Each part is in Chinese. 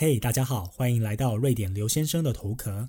嘿，大家好，欢迎来到瑞典刘先生的头壳。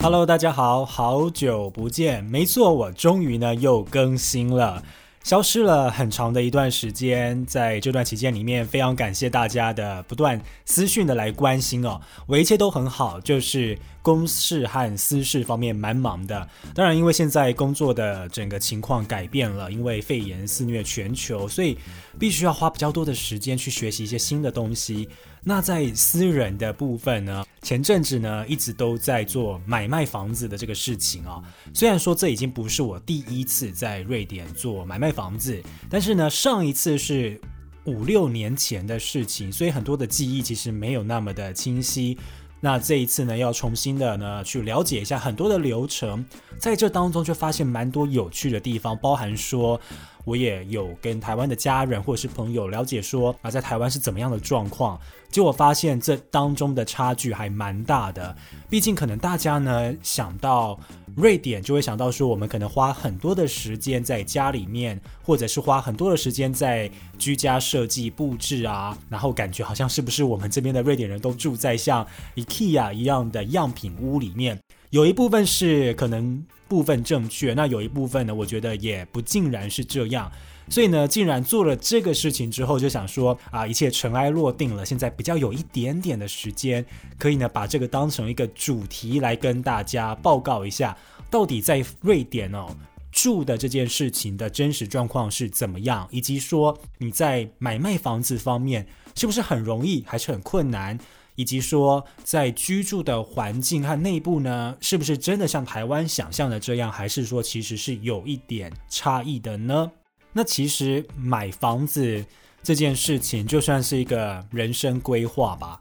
Hello，大家好，好久不见。没错，我终于呢又更新了。消失了很长的一段时间，在这段期间里面，非常感谢大家的不断私讯的来关心哦，我一切都很好，就是公事和私事方面蛮忙的。当然，因为现在工作的整个情况改变了，因为肺炎肆虐全球，所以必须要花比较多的时间去学习一些新的东西。那在私人的部分呢？前阵子呢，一直都在做买卖房子的这个事情啊。虽然说这已经不是我第一次在瑞典做买卖房子，但是呢，上一次是五六年前的事情，所以很多的记忆其实没有那么的清晰。那这一次呢，要重新的呢去了解一下很多的流程，在这当中就发现蛮多有趣的地方，包含说。我也有跟台湾的家人或者是朋友了解说啊，在台湾是怎么样的状况，结果发现这当中的差距还蛮大的。毕竟可能大家呢想到瑞典，就会想到说我们可能花很多的时间在家里面，或者是花很多的时间在居家设计布置啊，然后感觉好像是不是我们这边的瑞典人都住在像 IKEA 一样的样品屋里面？有一部分是可能。部分正确，那有一部分呢，我觉得也不尽然是这样。所以呢，竟然做了这个事情之后，就想说啊，一切尘埃落定了，现在比较有一点点的时间，可以呢把这个当成一个主题来跟大家报告一下，到底在瑞典哦住的这件事情的真实状况是怎么样，以及说你在买卖房子方面是不是很容易，还是很困难。以及说，在居住的环境和内部呢，是不是真的像台湾想象的这样，还是说其实是有一点差异的呢？那其实买房子这件事情，就算是一个人生规划吧，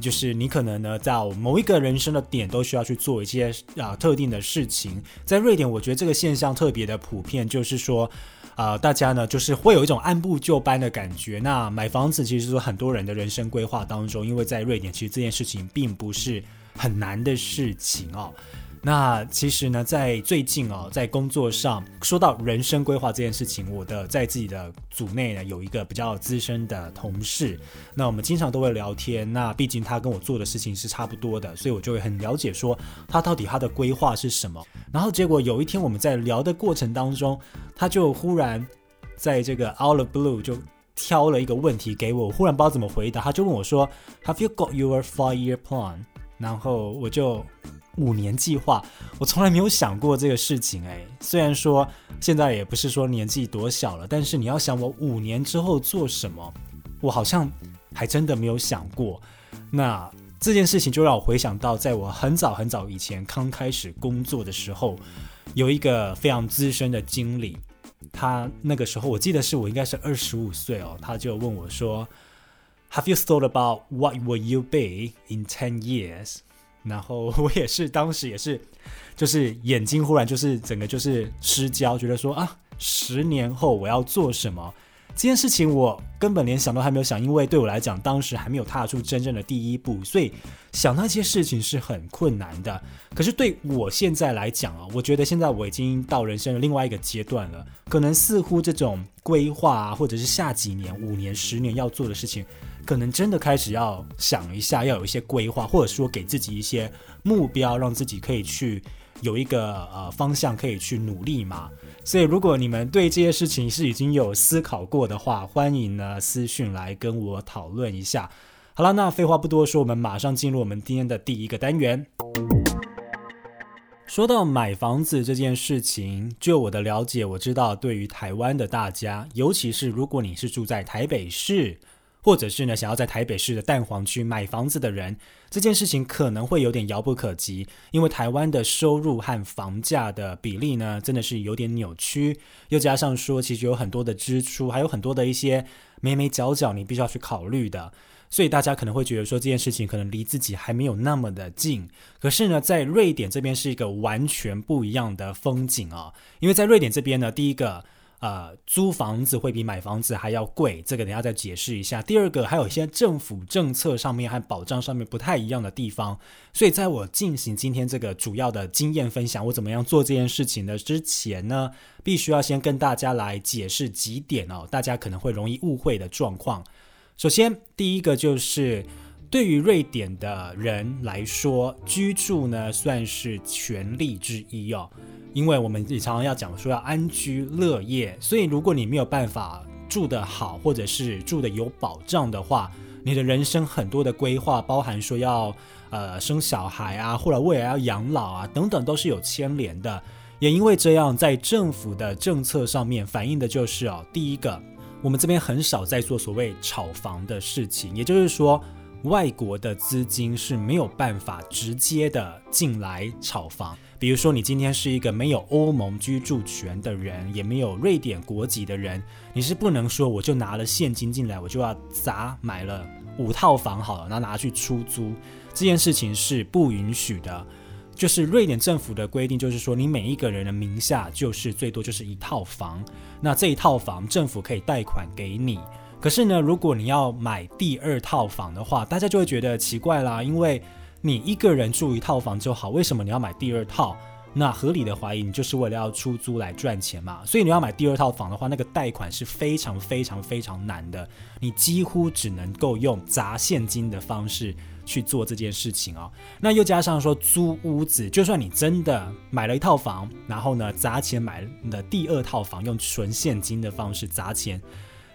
就是你可能呢，在某一个人生的点，都需要去做一些啊特定的事情。在瑞典，我觉得这个现象特别的普遍，就是说。啊，大家呢就是会有一种按部就班的感觉。那买房子其实说很多人的人生规划当中，因为在瑞典，其实这件事情并不是很难的事情哦。那其实呢，在最近哦，在工作上说到人生规划这件事情，我的在自己的组内呢有一个比较资深的同事，那我们经常都会聊天。那毕竟他跟我做的事情是差不多的，所以我就会很了解说他到底他的规划是什么。然后结果有一天我们在聊的过程当中，他就忽然在这个 out of blue 就挑了一个问题给我，我忽然不知道怎么回答，他就问我说：“Have you got your five-year plan？” 然后我就。五年计划，我从来没有想过这个事情哎。虽然说现在也不是说年纪多小了，但是你要想我五年之后做什么，我好像还真的没有想过。那这件事情就让我回想到，在我很早很早以前刚开始工作的时候，有一个非常资深的经理，他那个时候我记得是我应该是二十五岁哦，他就问我说：“Have you thought about what will you be in ten years？” 然后我也是，当时也是，就是眼睛忽然就是整个就是失焦，觉得说啊，十年后我要做什么？这件事情我根本连想都还没有想，因为对我来讲，当时还没有踏出真正的第一步，所以想那些事情是很困难的。可是对我现在来讲啊，我觉得现在我已经到人生的另外一个阶段了，可能似乎这种规划啊，或者是下几年、五年、十年要做的事情。可能真的开始要想一下，要有一些规划，或者说给自己一些目标，让自己可以去有一个呃方向可以去努力嘛。所以，如果你们对这些事情是已经有思考过的话，欢迎呢私讯来跟我讨论一下。好了，那废话不多说，我们马上进入我们今天的第一个单元。说到买房子这件事情，就我的了解，我知道对于台湾的大家，尤其是如果你是住在台北市。或者是呢，想要在台北市的蛋黄区买房子的人，这件事情可能会有点遥不可及，因为台湾的收入和房价的比例呢，真的是有点扭曲，又加上说，其实有很多的支出，还有很多的一些眉眉角角，你必须要去考虑的，所以大家可能会觉得说，这件事情可能离自己还没有那么的近。可是呢，在瑞典这边是一个完全不一样的风景啊，因为在瑞典这边呢，第一个。呃，租房子会比买房子还要贵，这个等下再解释一下。第二个，还有一些政府政策上面和保障上面不太一样的地方。所以，在我进行今天这个主要的经验分享，我怎么样做这件事情的之前呢，必须要先跟大家来解释几点哦，大家可能会容易误会的状况。首先，第一个就是对于瑞典的人来说，居住呢算是权利之一哦。因为我们也常常要讲说要安居乐业，所以如果你没有办法住得好，或者是住得有保障的话，你的人生很多的规划，包含说要呃生小孩啊，或者未来要养老啊等等，都是有牵连的。也因为这样，在政府的政策上面反映的就是哦，第一个，我们这边很少在做所谓炒房的事情，也就是说。外国的资金是没有办法直接的进来炒房。比如说，你今天是一个没有欧盟居住权的人，也没有瑞典国籍的人，你是不能说我就拿了现金进来，我就要砸买了五套房好了，然后拿去出租，这件事情是不允许的。就是瑞典政府的规定，就是说你每一个人的名下就是最多就是一套房，那这一套房政府可以贷款给你。可是呢，如果你要买第二套房的话，大家就会觉得奇怪啦，因为你一个人住一套房就好，为什么你要买第二套？那合理的怀疑，你就是为了要出租来赚钱嘛。所以你要买第二套房的话，那个贷款是非常非常非常难的，你几乎只能够用砸现金的方式去做这件事情哦。那又加上说租屋子，就算你真的买了一套房，然后呢砸钱买的第二套房，用纯现金的方式砸钱。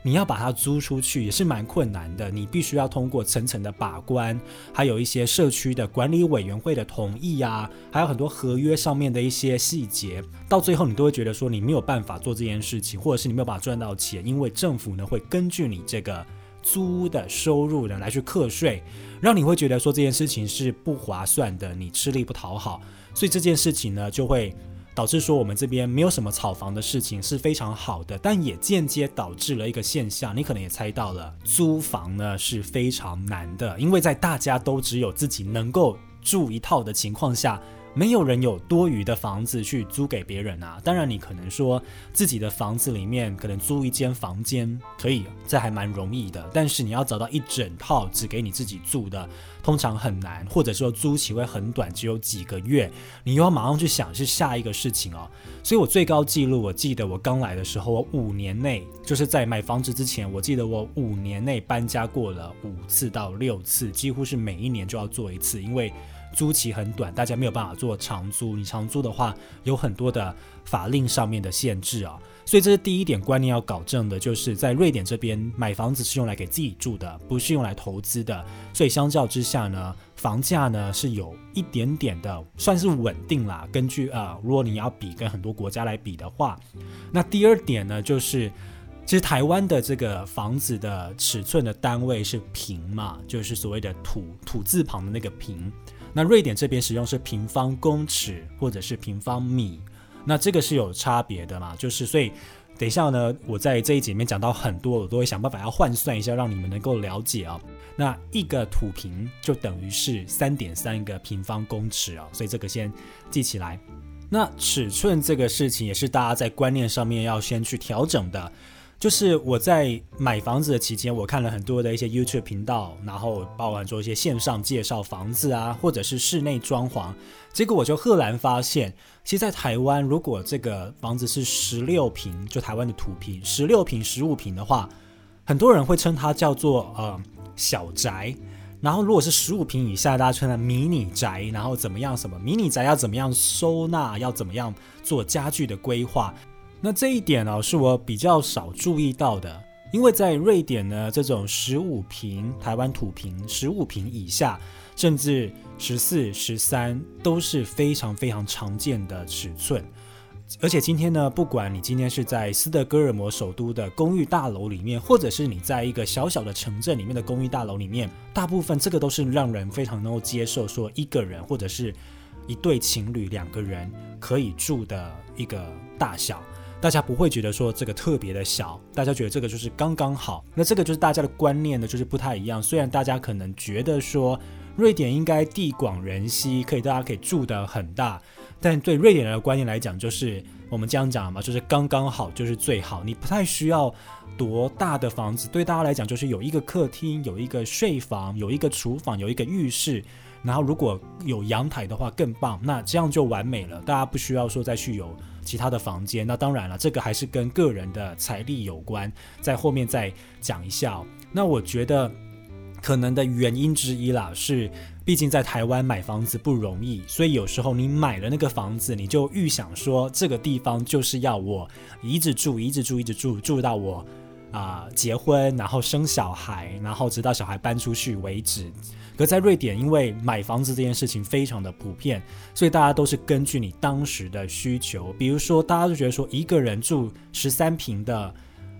你要把它租出去也是蛮困难的，你必须要通过层层的把关，还有一些社区的管理委员会的同意啊，还有很多合约上面的一些细节，到最后你都会觉得说你没有办法做这件事情，或者是你没有办法赚到钱，因为政府呢会根据你这个租的收入呢来去课税，让你会觉得说这件事情是不划算的，你吃力不讨好，所以这件事情呢就会。导致说我们这边没有什么炒房的事情是非常好的，但也间接导致了一个现象，你可能也猜到了，租房呢是非常难的，因为在大家都只有自己能够住一套的情况下。没有人有多余的房子去租给别人啊。当然，你可能说自己的房子里面可能租一间房间可以，这还蛮容易的。但是你要找到一整套只给你自己住的，通常很难，或者说租期会很短，只有几个月，你又要马上去想是下一个事情哦。所以我最高记录，我记得我刚来的时候，我五年内就是在买房子之前，我记得我五年内搬家过了五次到六次，几乎是每一年就要做一次，因为。租期很短，大家没有办法做长租。你长租的话，有很多的法令上面的限制啊。所以这是第一点观念要搞正的，就是在瑞典这边买房子是用来给自己住的，不是用来投资的。所以相较之下呢，房价呢是有一点点的算是稳定啦。根据啊，如果你要比跟很多国家来比的话，那第二点呢，就是其实台湾的这个房子的尺寸的单位是平嘛，就是所谓的土土字旁的那个平。那瑞典这边使用是平方公尺或者是平方米，那这个是有差别的嘛？就是所以，等一下呢，我在这一节里面讲到很多，我都会想办法要换算一下，让你们能够了解啊。那一个土平就等于是三点三个平方公尺啊，所以这个先记起来。那尺寸这个事情也是大家在观念上面要先去调整的。就是我在买房子的期间，我看了很多的一些 YouTube 频道，然后包含做一些线上介绍房子啊，或者是室内装潢。结果我就赫然发现，其实，在台湾，如果这个房子是十六平，就台湾的土平，十六平、十五平的话，很多人会称它叫做呃小宅。然后如果是十五平以下，大家称它迷你宅。然后怎么样？什么迷你宅要怎么样收纳？要怎么样做家具的规划？那这一点呢，是我比较少注意到的，因为在瑞典呢，这种十五平台湾土平十五平以下，甚至十四、十三都是非常非常常见的尺寸。而且今天呢，不管你今天是在斯德哥尔摩首都的公寓大楼里面，或者是你在一个小小的城镇里面的公寓大楼里面，大部分这个都是让人非常能够接受，说一个人或者是一对情侣两个人可以住的一个大小。大家不会觉得说这个特别的小，大家觉得这个就是刚刚好。那这个就是大家的观念呢，就是不太一样。虽然大家可能觉得说瑞典应该地广人稀，可以大家可以住得很大，但对瑞典人的观念来讲，就是我们这样讲嘛，就是刚刚好就是最好，你不太需要多大的房子。对大家来讲，就是有一个客厅，有一个睡房，有一个厨房，有一个浴室。然后如果有阳台的话更棒，那这样就完美了。大家不需要说再去有其他的房间。那当然了，这个还是跟个人的财力有关，在后面再讲一下。那我觉得可能的原因之一啦，是毕竟在台湾买房子不容易，所以有时候你买了那个房子，你就预想说这个地方就是要我一直住，一直住，一直住，住到我啊结婚，然后生小孩，然后直到小孩搬出去为止。可在瑞典，因为买房子这件事情非常的普遍，所以大家都是根据你当时的需求。比如说，大家都觉得说一个人住十三平的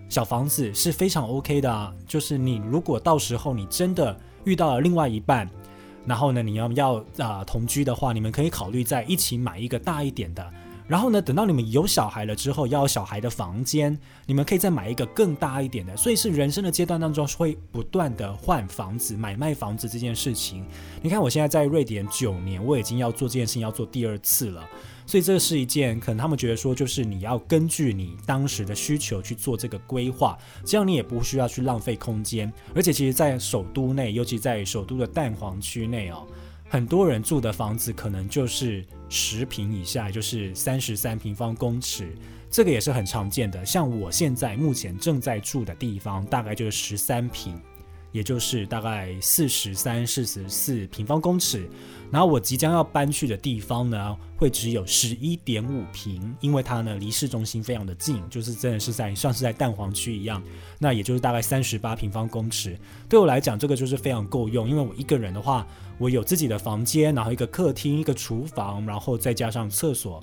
小房子是非常 OK 的啊。就是你如果到时候你真的遇到了另外一半，然后呢你要要啊同居的话，你们可以考虑在一起买一个大一点的。然后呢，等到你们有小孩了之后，要有小孩的房间，你们可以再买一个更大一点的。所以是人生的阶段当中会不断的换房子、买卖房子这件事情。你看我现在在瑞典九年，我已经要做这件事情要做第二次了。所以这是一件可能他们觉得说，就是你要根据你当时的需求去做这个规划，这样你也不需要去浪费空间。而且其实，在首都内，尤其在首都的蛋黄区内哦。很多人住的房子可能就是十平以下，就是三十三平方公尺，这个也是很常见的。像我现在目前正在住的地方，大概就是十三平。也就是大概四十三、四十四平方公尺，然后我即将要搬去的地方呢，会只有十一点五平，因为它呢离市中心非常的近，就是真的是在像是在蛋黄区一样，那也就是大概三十八平方公尺。对我来讲，这个就是非常够用，因为我一个人的话，我有自己的房间，然后一个客厅、一个厨房，然后再加上厕所，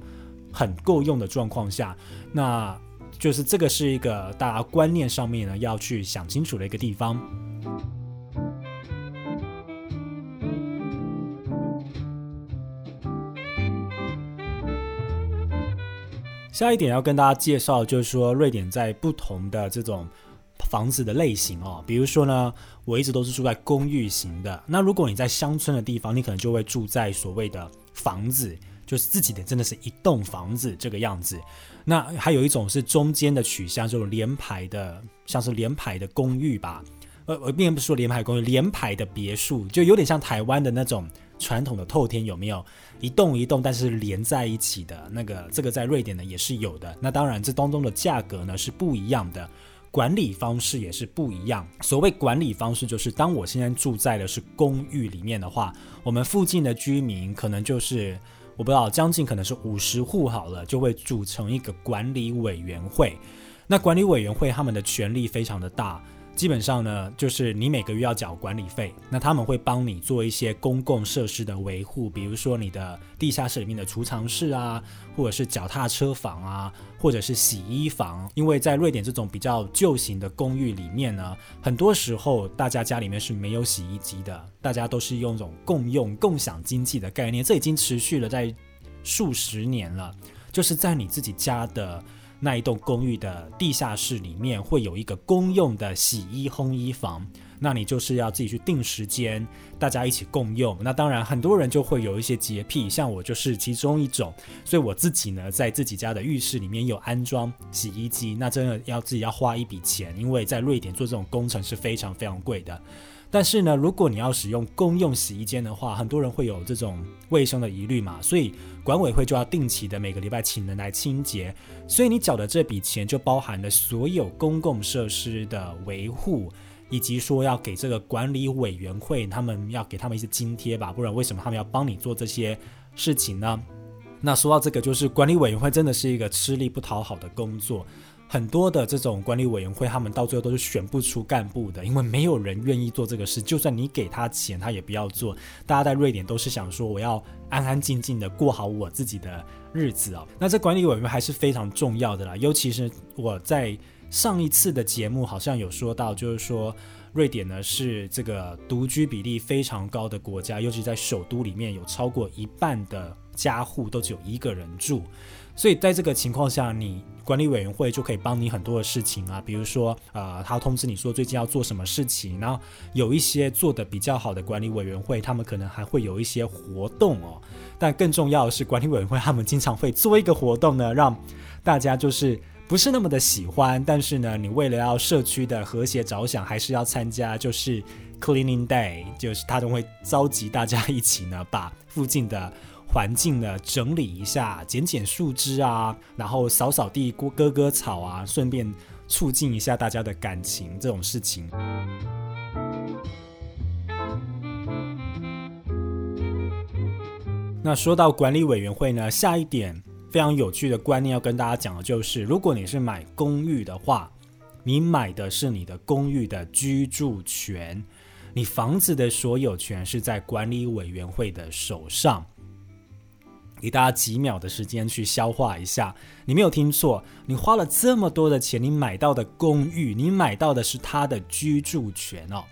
很够用的状况下，那就是这个是一个大家观念上面呢要去想清楚的一个地方。下一点要跟大家介绍，就是说瑞典在不同的这种房子的类型哦，比如说呢，我一直都是住在公寓型的。那如果你在乡村的地方，你可能就会住在所谓的房子，就是自己的真的是一栋房子这个样子。那还有一种是中间的取向，这种连排的，像是连排的公寓吧。呃，我并不是说联排公寓，联排的别墅，就有点像台湾的那种。传统的透天有没有一栋一栋，但是连在一起的那个？这个在瑞典呢也是有的。那当然，这当中的价格呢是不一样的，管理方式也是不一样。所谓管理方式，就是当我现在住在的是公寓里面的话，我们附近的居民可能就是我不知道，将近可能是五十户好了，就会组成一个管理委员会。那管理委员会他们的权力非常的大。基本上呢，就是你每个月要缴管理费，那他们会帮你做一些公共设施的维护，比如说你的地下室里面的储藏室啊，或者是脚踏车房啊，或者是洗衣房。因为在瑞典这种比较旧型的公寓里面呢，很多时候大家家里面是没有洗衣机的，大家都是用一种共用、共享经济的概念，这已经持续了在数十年了，就是在你自己家的。那一栋公寓的地下室里面会有一个公用的洗衣烘衣房，那你就是要自己去定时间，大家一起共用。那当然很多人就会有一些洁癖，像我就是其中一种，所以我自己呢在自己家的浴室里面有安装洗衣机，那真的要自己要花一笔钱，因为在瑞典做这种工程是非常非常贵的。但是呢，如果你要使用公用洗衣间的话，很多人会有这种卫生的疑虑嘛，所以管委会就要定期的每个礼拜请人来清洁，所以你缴的这笔钱就包含了所有公共设施的维护，以及说要给这个管理委员会他们要给他们一些津贴吧，不然为什么他们要帮你做这些事情呢？那说到这个，就是管理委员会真的是一个吃力不讨好的工作。很多的这种管理委员会，他们到最后都是选不出干部的，因为没有人愿意做这个事。就算你给他钱，他也不要做。大家在瑞典都是想说，我要安安静静的过好我自己的日子哦。那这管理委员会还是非常重要的啦，尤其是我在上一次的节目好像有说到，就是说瑞典呢是这个独居比例非常高的国家，尤其在首都里面有超过一半的家户都只有一个人住。所以在这个情况下，你管理委员会就可以帮你很多的事情啊，比如说，呃，他通知你说最近要做什么事情，然后有一些做的比较好的管理委员会，他们可能还会有一些活动哦。但更重要的是，管理委员会他们经常会做一个活动呢，让大家就是不是那么的喜欢，但是呢，你为了要社区的和谐着想，还是要参加，就是 Cleaning Day，就是他都会召集大家一起呢，把附近的。环境呢，整理一下，剪剪树枝啊，然后扫扫地、割割割草啊，顺便促进一下大家的感情这种事情。那说到管理委员会呢，下一点非常有趣的观念要跟大家讲的就是，如果你是买公寓的话，你买的是你的公寓的居住权，你房子的所有权是在管理委员会的手上。给大家几秒的时间去消化一下，你没有听错，你花了这么多的钱，你买到的公寓，你买到的是他的居住权哦。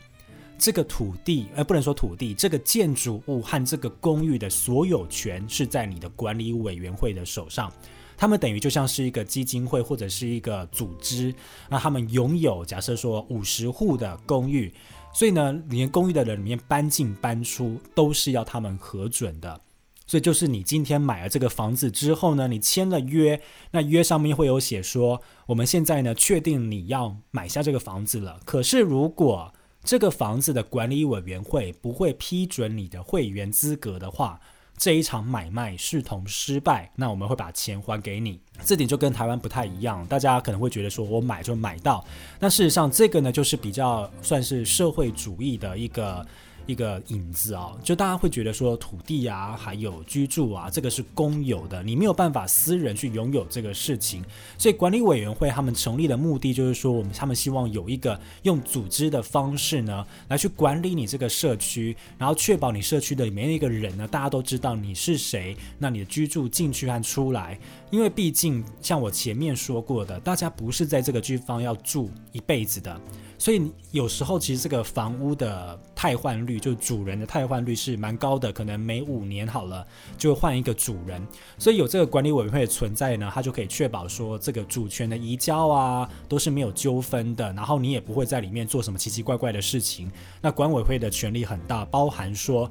这个土地，呃，不能说土地，这个建筑物和这个公寓的所有权是在你的管理委员会的手上。他们等于就像是一个基金会或者是一个组织，那他们拥有假设说五十户的公寓，所以呢，连公寓的人里面搬进搬出都是要他们核准的。所以就是你今天买了这个房子之后呢，你签了约，那约上面会有写说，我们现在呢确定你要买下这个房子了。可是如果这个房子的管理委员会不会批准你的会员资格的话，这一场买卖视同失败，那我们会把钱还给你。这点就跟台湾不太一样，大家可能会觉得说我买就买到，但事实上这个呢就是比较算是社会主义的一个。一个影子啊，就大家会觉得说土地啊，还有居住啊，这个是公有的，你没有办法私人去拥有这个事情。所以管理委员会他们成立的目的就是说，我们他们希望有一个用组织的方式呢，来去管理你这个社区，然后确保你社区的里面一个人呢，大家都知道你是谁，那你的居住进去和出来。因为毕竟像我前面说过的，大家不是在这个地方要住一辈子的。所以有时候其实这个房屋的汰换率，就主人的汰换率是蛮高的，可能每五年好了就换一个主人。所以有这个管理委员会的存在呢，它就可以确保说这个主权的移交啊都是没有纠纷的，然后你也不会在里面做什么奇奇怪怪的事情。那管委会的权力很大，包含说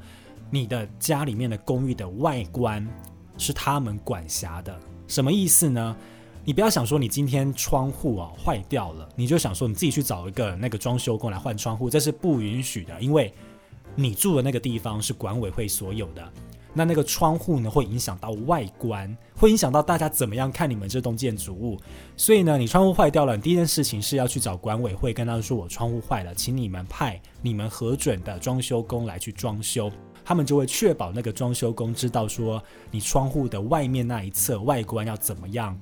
你的家里面的公寓的外观是他们管辖的，什么意思呢？你不要想说你今天窗户啊坏掉了，你就想说你自己去找一个那个装修工来换窗户，这是不允许的，因为你住的那个地方是管委会所有的。那那个窗户呢会影响到外观，会影响到大家怎么样看你们这栋建筑物。所以呢，你窗户坏掉了，你第一件事情是要去找管委会，跟他说我窗户坏了，请你们派你们核准的装修工来去装修。他们就会确保那个装修工知道说你窗户的外面那一侧外观要怎么样。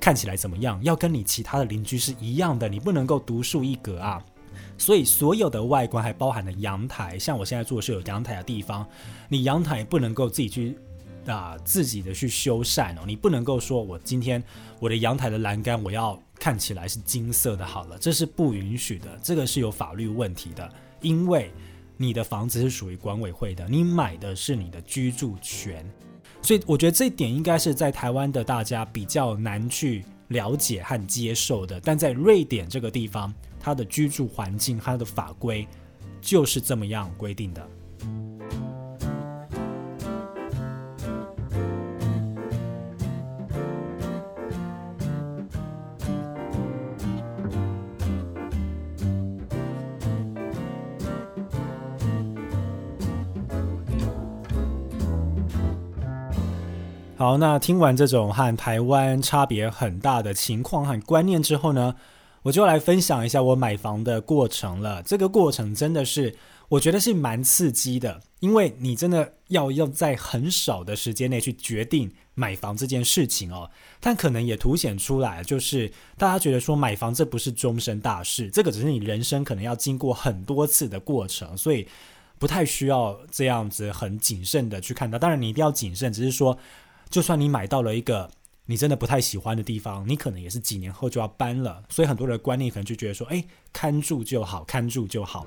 看起来怎么样？要跟你其他的邻居是一样的，你不能够独树一格啊！所以所有的外观还包含了阳台，像我现在住的是有阳台的地方，你阳台不能够自己去啊自己的去修缮哦，你不能够说我今天我的阳台的栏杆我要看起来是金色的，好了，这是不允许的，这个是有法律问题的，因为你的房子是属于管委会的，你买的是你的居住权。所以我觉得这一点应该是在台湾的大家比较难去了解和接受的，但在瑞典这个地方，它的居住环境、它的法规就是这么样规定的。好，那听完这种和台湾差别很大的情况和观念之后呢，我就来分享一下我买房的过程了。这个过程真的是我觉得是蛮刺激的，因为你真的要要在很少的时间内去决定买房这件事情哦。但可能也凸显出来，就是大家觉得说买房这不是终身大事，这个只是你人生可能要经过很多次的过程，所以不太需要这样子很谨慎的去看到。当然你一定要谨慎，只是说。就算你买到了一个你真的不太喜欢的地方，你可能也是几年后就要搬了。所以很多人的观念可能就觉得说，哎，看住就好，看住就好。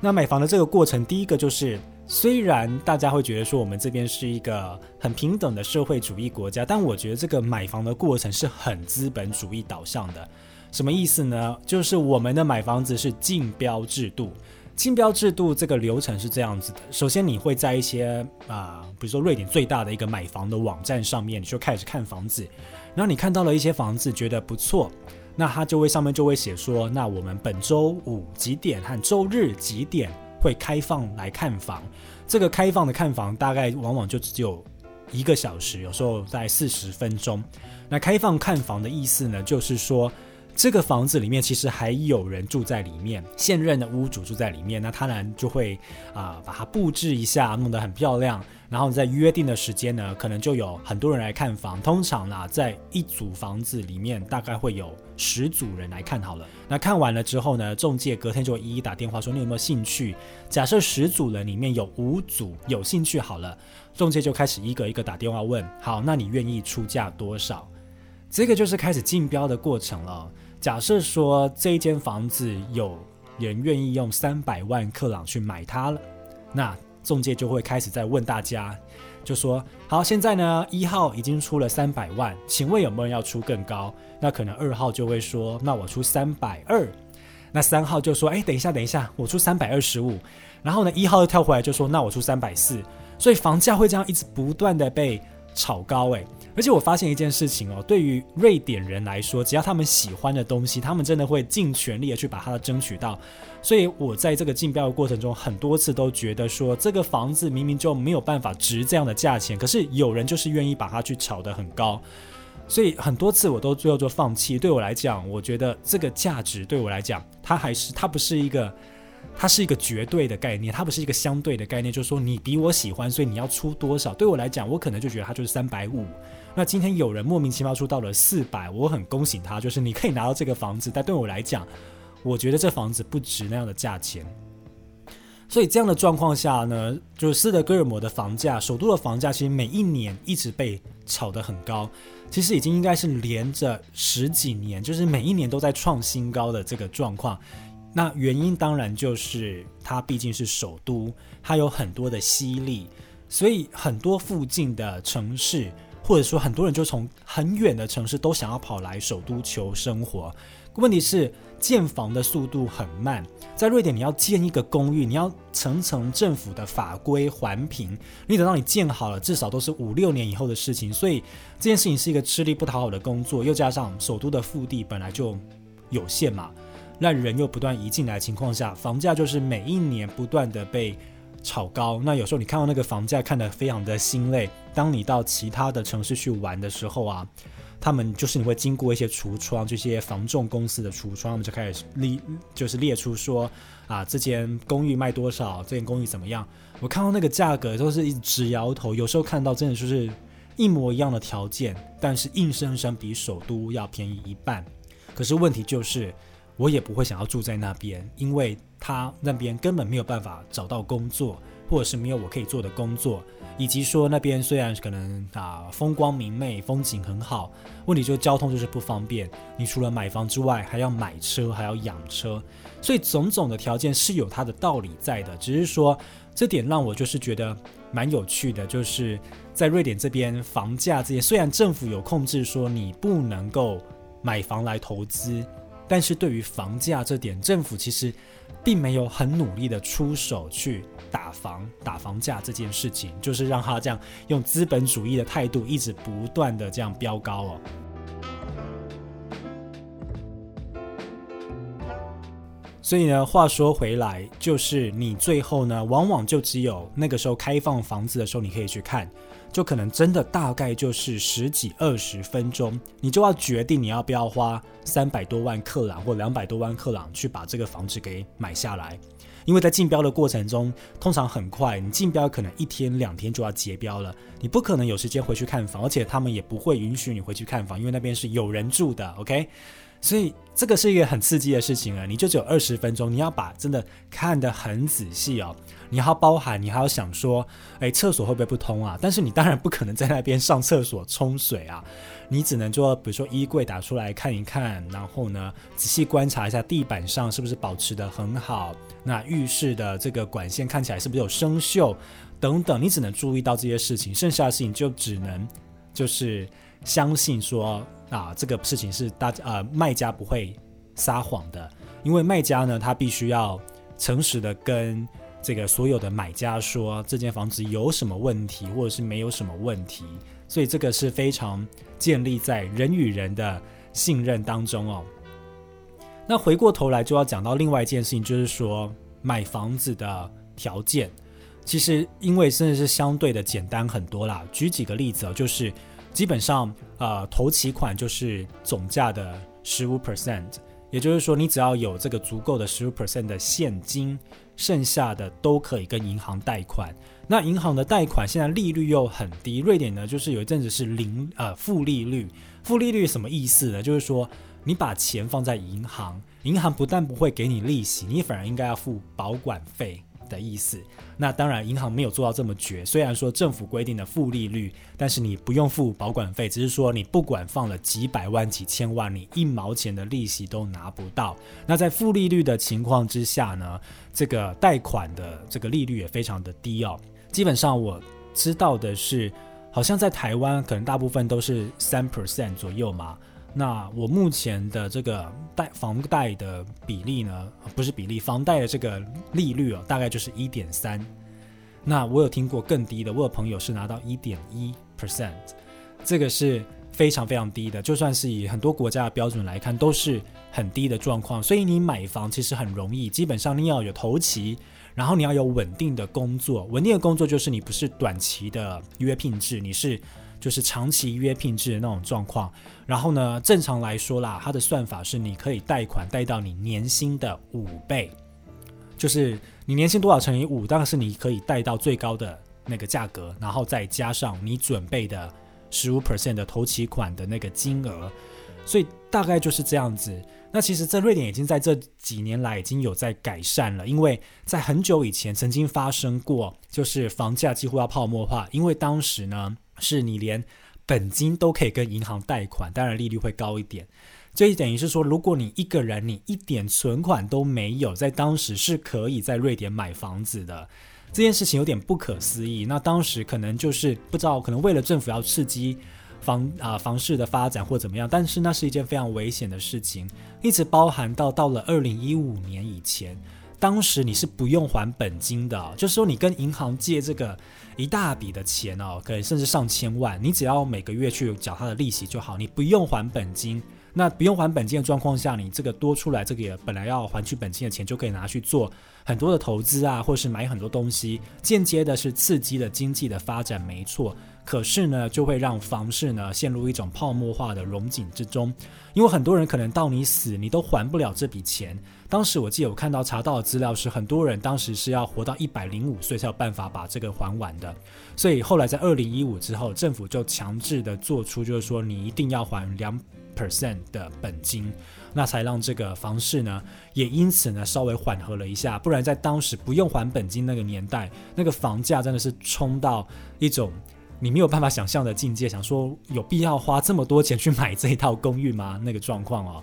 那买房的这个过程，第一个就是虽然大家会觉得说我们这边是一个很平等的社会主义国家，但我觉得这个买房的过程是很资本主义导向的。什么意思呢？就是我们的买房子是竞标制度。竞标制度这个流程是这样子的：首先，你会在一些啊，比如说瑞典最大的一个买房的网站上面，你就开始看房子。然后你看到了一些房子，觉得不错，那它就会上面就会写说，那我们本周五几点和周日几点。会开放来看房，这个开放的看房大概往往就只有一个小时，有时候在四十分钟。那开放看房的意思呢，就是说这个房子里面其实还有人住在里面，现任的屋主住在里面，那他然就会啊把它布置一下，弄得很漂亮。然后在约定的时间呢，可能就有很多人来看房。通常呢，在一组房子里面，大概会有十组人来看好了。那看完了之后呢，中介隔天就一一打电话说你有没有兴趣。假设十组人里面有五组有兴趣好了，中介就开始一个一个打电话问：好，那你愿意出价多少？这个就是开始竞标的过程了。假设说这间房子有人愿意用三百万克朗去买它了，那。中介就会开始在问大家，就说好，现在呢一号已经出了三百万，请问有没有人要出更高？那可能二号就会说，那我出三百二。那三号就说，哎，等一下，等一下，我出三百二十五。然后呢，一号又跳回来就说，那我出三百四。所以房价会这样一直不断的被炒高，哎。而且我发现一件事情哦，对于瑞典人来说，只要他们喜欢的东西，他们真的会尽全力的去把它争取到。所以我在这个竞标的过程中，很多次都觉得说，这个房子明明就没有办法值这样的价钱，可是有人就是愿意把它去炒得很高。所以很多次我都最后就放弃。对我来讲，我觉得这个价值对我来讲，它还是它不是一个。它是一个绝对的概念，它不是一个相对的概念。就是说，你比我喜欢，所以你要出多少？对我来讲，我可能就觉得它就是三百五。那今天有人莫名其妙出到了四百，我很恭喜他，就是你可以拿到这个房子。但对我来讲，我觉得这房子不值那样的价钱。所以这样的状况下呢，就是斯德哥尔摩的房价，首都的房价其实每一年一直被炒得很高，其实已经应该是连着十几年，就是每一年都在创新高的这个状况。那原因当然就是它毕竟是首都，它有很多的吸力，所以很多附近的城市，或者说很多人就从很远的城市都想要跑来首都求生活。问题是建房的速度很慢，在瑞典你要建一个公寓，你要层层政府的法规环评，你等到你建好了，至少都是五六年以后的事情。所以这件事情是一个吃力不讨好的工作，又加上首都的腹地本来就有限嘛。让人又不断移进来的情况下，房价就是每一年不断的被炒高。那有时候你看到那个房价看得非常的心累。当你到其他的城市去玩的时候啊，他们就是你会经过一些橱窗，这些房仲公司的橱窗，他们就开始列，就是列出说啊，这间公寓卖多少，这间公寓怎么样？我看到那个价格都是一直摇头。有时候看到真的就是一模一样的条件，但是硬生生比首都要便宜一半。可是问题就是。我也不会想要住在那边，因为他那边根本没有办法找到工作，或者是没有我可以做的工作，以及说那边虽然可能啊风光明媚，风景很好，问题就交通就是不方便。你除了买房之外，还要买车，还要养车，所以种种的条件是有它的道理在的。只是说这点让我就是觉得蛮有趣的，就是在瑞典这边房价这些，虽然政府有控制说你不能够买房来投资。但是对于房价这点，政府其实并没有很努力的出手去打房、打房价这件事情，就是让它这样用资本主义的态度一直不断的这样飙高哦。所以呢，话说回来，就是你最后呢，往往就只有那个时候开放房子的时候，你可以去看。就可能真的大概就是十几二十分钟，你就要决定你要不要花三百多万克朗或两百多万克朗去把这个房子给买下来。因为在竞标的过程中，通常很快，你竞标可能一天两天就要结标了，你不可能有时间回去看房，而且他们也不会允许你回去看房，因为那边是有人住的。OK，所以这个是一个很刺激的事情啊！你就只有二十分钟，你要把真的看得很仔细哦。你还要包含，你还要想说，哎，厕所会不会不通啊？但是你当然不可能在那边上厕所冲水啊，你只能做，比如说衣柜打出来看一看，然后呢，仔细观察一下地板上是不是保持的很好，那浴室的这个管线看起来是不是有生锈等等，你只能注意到这些事情，剩下的事情就只能就是相信说啊，这个事情是大家呃卖家不会撒谎的，因为卖家呢他必须要诚实的跟。这个所有的买家说这间房子有什么问题，或者是没有什么问题，所以这个是非常建立在人与人的信任当中哦。那回过头来就要讲到另外一件事情，就是说买房子的条件，其实因为真的是相对的简单很多啦。举几个例子哦，就是基本上呃，头期款就是总价的十五 percent，也就是说你只要有这个足够的十五 percent 的现金。剩下的都可以跟银行贷款，那银行的贷款现在利率又很低。瑞典呢，就是有一阵子是零呃负利率，负利率什么意思呢？就是说你把钱放在银行，银行不但不会给你利息，你反而应该要付保管费。的意思，那当然银行没有做到这么绝。虽然说政府规定的负利率，但是你不用付保管费，只是说你不管放了几百万、几千万，你一毛钱的利息都拿不到。那在负利率的情况之下呢，这个贷款的这个利率也非常的低哦。基本上我知道的是，好像在台湾可能大部分都是三 percent 左右嘛。那我目前的这个贷房贷的比例呢，不是比例，房贷的这个利率哦，大概就是一点三。那我有听过更低的，我有朋友是拿到一点一 percent，这个是非常非常低的。就算是以很多国家的标准来看，都是很低的状况。所以你买房其实很容易，基本上你要有头期，然后你要有稳定的工作。稳定的工作就是你不是短期的约聘制，你是。就是长期约聘制的那种状况，然后呢，正常来说啦，它的算法是你可以贷款贷到你年薪的五倍，就是你年薪多少乘以五，当然是你可以贷到最高的那个价格，然后再加上你准备的十五 percent 的头期款的那个金额，所以大概就是这样子。那其实，在瑞典已经在这几年来已经有在改善了，因为在很久以前曾经发生过，就是房价几乎要泡沫化，因为当时呢。是你连本金都可以跟银行贷款，当然利率会高一点。这等于是说，如果你一个人你一点存款都没有，在当时是可以在瑞典买房子的。这件事情有点不可思议。那当时可能就是不知道，可能为了政府要刺激房啊房市的发展或怎么样，但是那是一件非常危险的事情，一直包含到到了二零一五年以前。当时你是不用还本金的，就是说你跟银行借这个一大笔的钱哦，可以甚至上千万，你只要每个月去缴他的利息就好，你不用还本金。那不用还本金的状况下，你这个多出来这个本来要还去本金的钱，就可以拿去做很多的投资啊，或是买很多东西，间接的是刺激了经济的发展，没错。可是呢，就会让房市呢陷入一种泡沫化的融景之中，因为很多人可能到你死，你都还不了这笔钱。当时我记得我看到查到的资料是，很多人当时是要活到 一百零五岁才有办法把这个还完的。所以后来在二零一五之后，政府就强制的做出，就是说你一定要还两 percent 的本金，那才让这个房市呢也因此呢稍微缓和了一下。不然在当时不用还本金那个年代，那个房价真的是冲到一种你没有办法想象的境界，想说有必要花这么多钱去买这一套公寓吗？那个状况哦。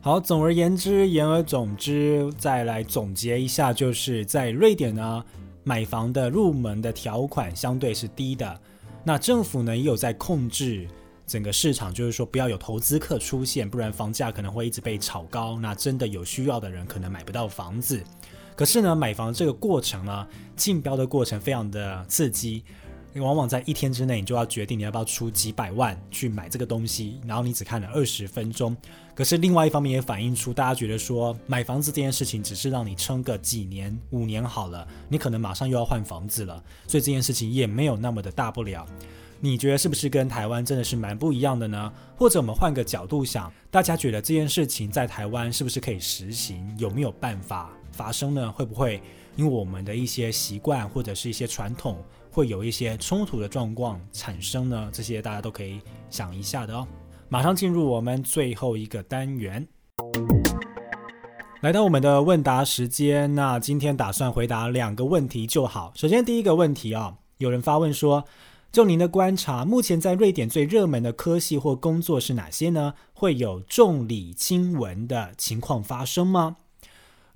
好，总而言之，言而总之，再来总结一下，就是在瑞典呢，买房的入门的条款相对是低的。那政府呢也有在控制整个市场，就是说不要有投资客出现，不然房价可能会一直被炒高。那真的有需要的人可能买不到房子。可是呢，买房这个过程呢，竞标的过程非常的刺激。你往往在一天之内，你就要决定你要不要出几百万去买这个东西，然后你只看了二十分钟。可是另外一方面也反映出，大家觉得说买房子这件事情只是让你撑个几年、五年好了，你可能马上又要换房子了，所以这件事情也没有那么的大不了。你觉得是不是跟台湾真的是蛮不一样的呢？或者我们换个角度想，大家觉得这件事情在台湾是不是可以实行？有没有办法发生呢？会不会因为我们的一些习惯或者是一些传统？会有一些冲突的状况产生呢，这些大家都可以想一下的哦。马上进入我们最后一个单元，来到我们的问答时间。那今天打算回答两个问题就好。首先第一个问题啊，有人发问说。就您的观察，目前在瑞典最热门的科系或工作是哪些呢？会有重理轻文的情况发生吗？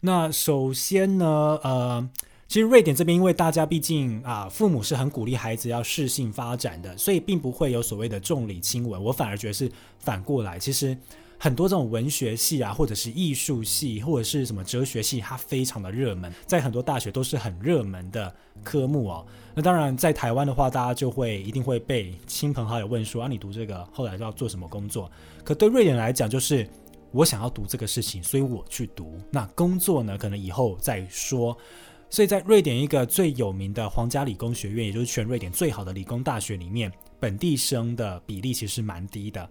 那首先呢，呃，其实瑞典这边因为大家毕竟啊，父母是很鼓励孩子要适性发展的，所以并不会有所谓的重理轻文。我反而觉得是反过来，其实。很多这种文学系啊，或者是艺术系，或者是什么哲学系，它非常的热门，在很多大学都是很热门的科目哦。那当然，在台湾的话，大家就会一定会被亲朋好友问说啊，你读这个后来要做什么工作？可对瑞典来讲，就是我想要读这个事情，所以我去读。那工作呢，可能以后再说。所以在瑞典一个最有名的皇家理工学院，也就是全瑞典最好的理工大学里面，本地生的比例其实蛮低的。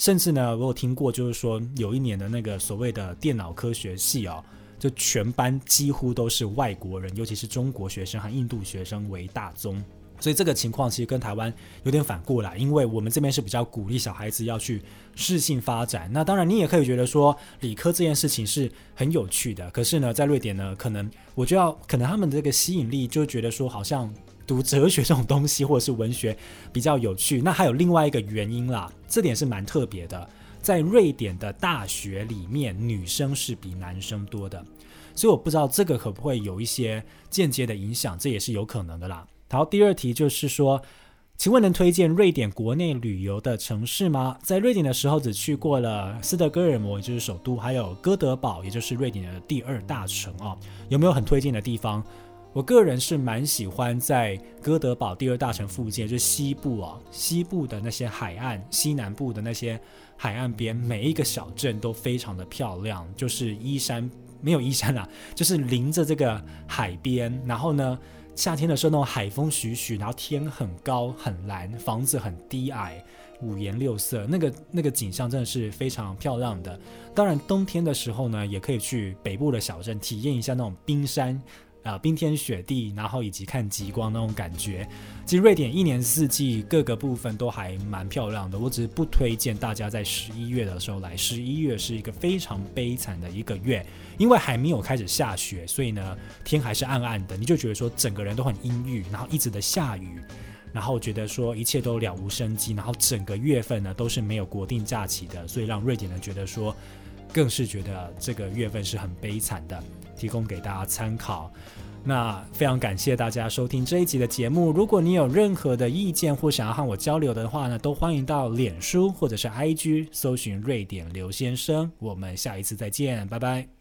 甚至呢，我有听过，就是说有一年的那个所谓的电脑科学系哦，就全班几乎都是外国人，尤其是中国学生和印度学生为大宗。所以这个情况其实跟台湾有点反过来，因为我们这边是比较鼓励小孩子要去适性发展。那当然，你也可以觉得说理科这件事情是很有趣的，可是呢，在瑞典呢，可能我就要可能他们的这个吸引力就觉得说好像。读哲学这种东西，或者是文学比较有趣。那还有另外一个原因啦，这点是蛮特别的。在瑞典的大学里面，女生是比男生多的，所以我不知道这个可不会有一些间接的影响，这也是有可能的啦。好，第二题就是说，请问能推荐瑞典国内旅游的城市吗？在瑞典的时候只去过了斯德哥尔摩，也就是首都，还有哥德堡，也就是瑞典的第二大城哦。有没有很推荐的地方？我个人是蛮喜欢在哥德堡第二大城附近，就是西部啊，西部的那些海岸，西南部的那些海岸边，每一个小镇都非常的漂亮，就是依山没有依山啦，就是临着这个海边，然后呢，夏天的时候那种海风徐徐，然后天很高很蓝，房子很低矮，五颜六色，那个那个景象真的是非常漂亮的。当然冬天的时候呢，也可以去北部的小镇体验一下那种冰山。啊，冰天雪地，然后以及看极光那种感觉，其实瑞典一年四季各个部分都还蛮漂亮的。我只是不推荐大家在十一月的时候来，十一月是一个非常悲惨的一个月，因为还没有开始下雪，所以呢天还是暗暗的，你就觉得说整个人都很阴郁，然后一直的下雨，然后觉得说一切都了无生机，然后整个月份呢都是没有国定假期的，所以让瑞典人觉得说更是觉得这个月份是很悲惨的。提供给大家参考。那非常感谢大家收听这一集的节目。如果你有任何的意见或想要和我交流的话呢，都欢迎到脸书或者是 IG 搜寻瑞典刘先生。我们下一次再见，拜拜。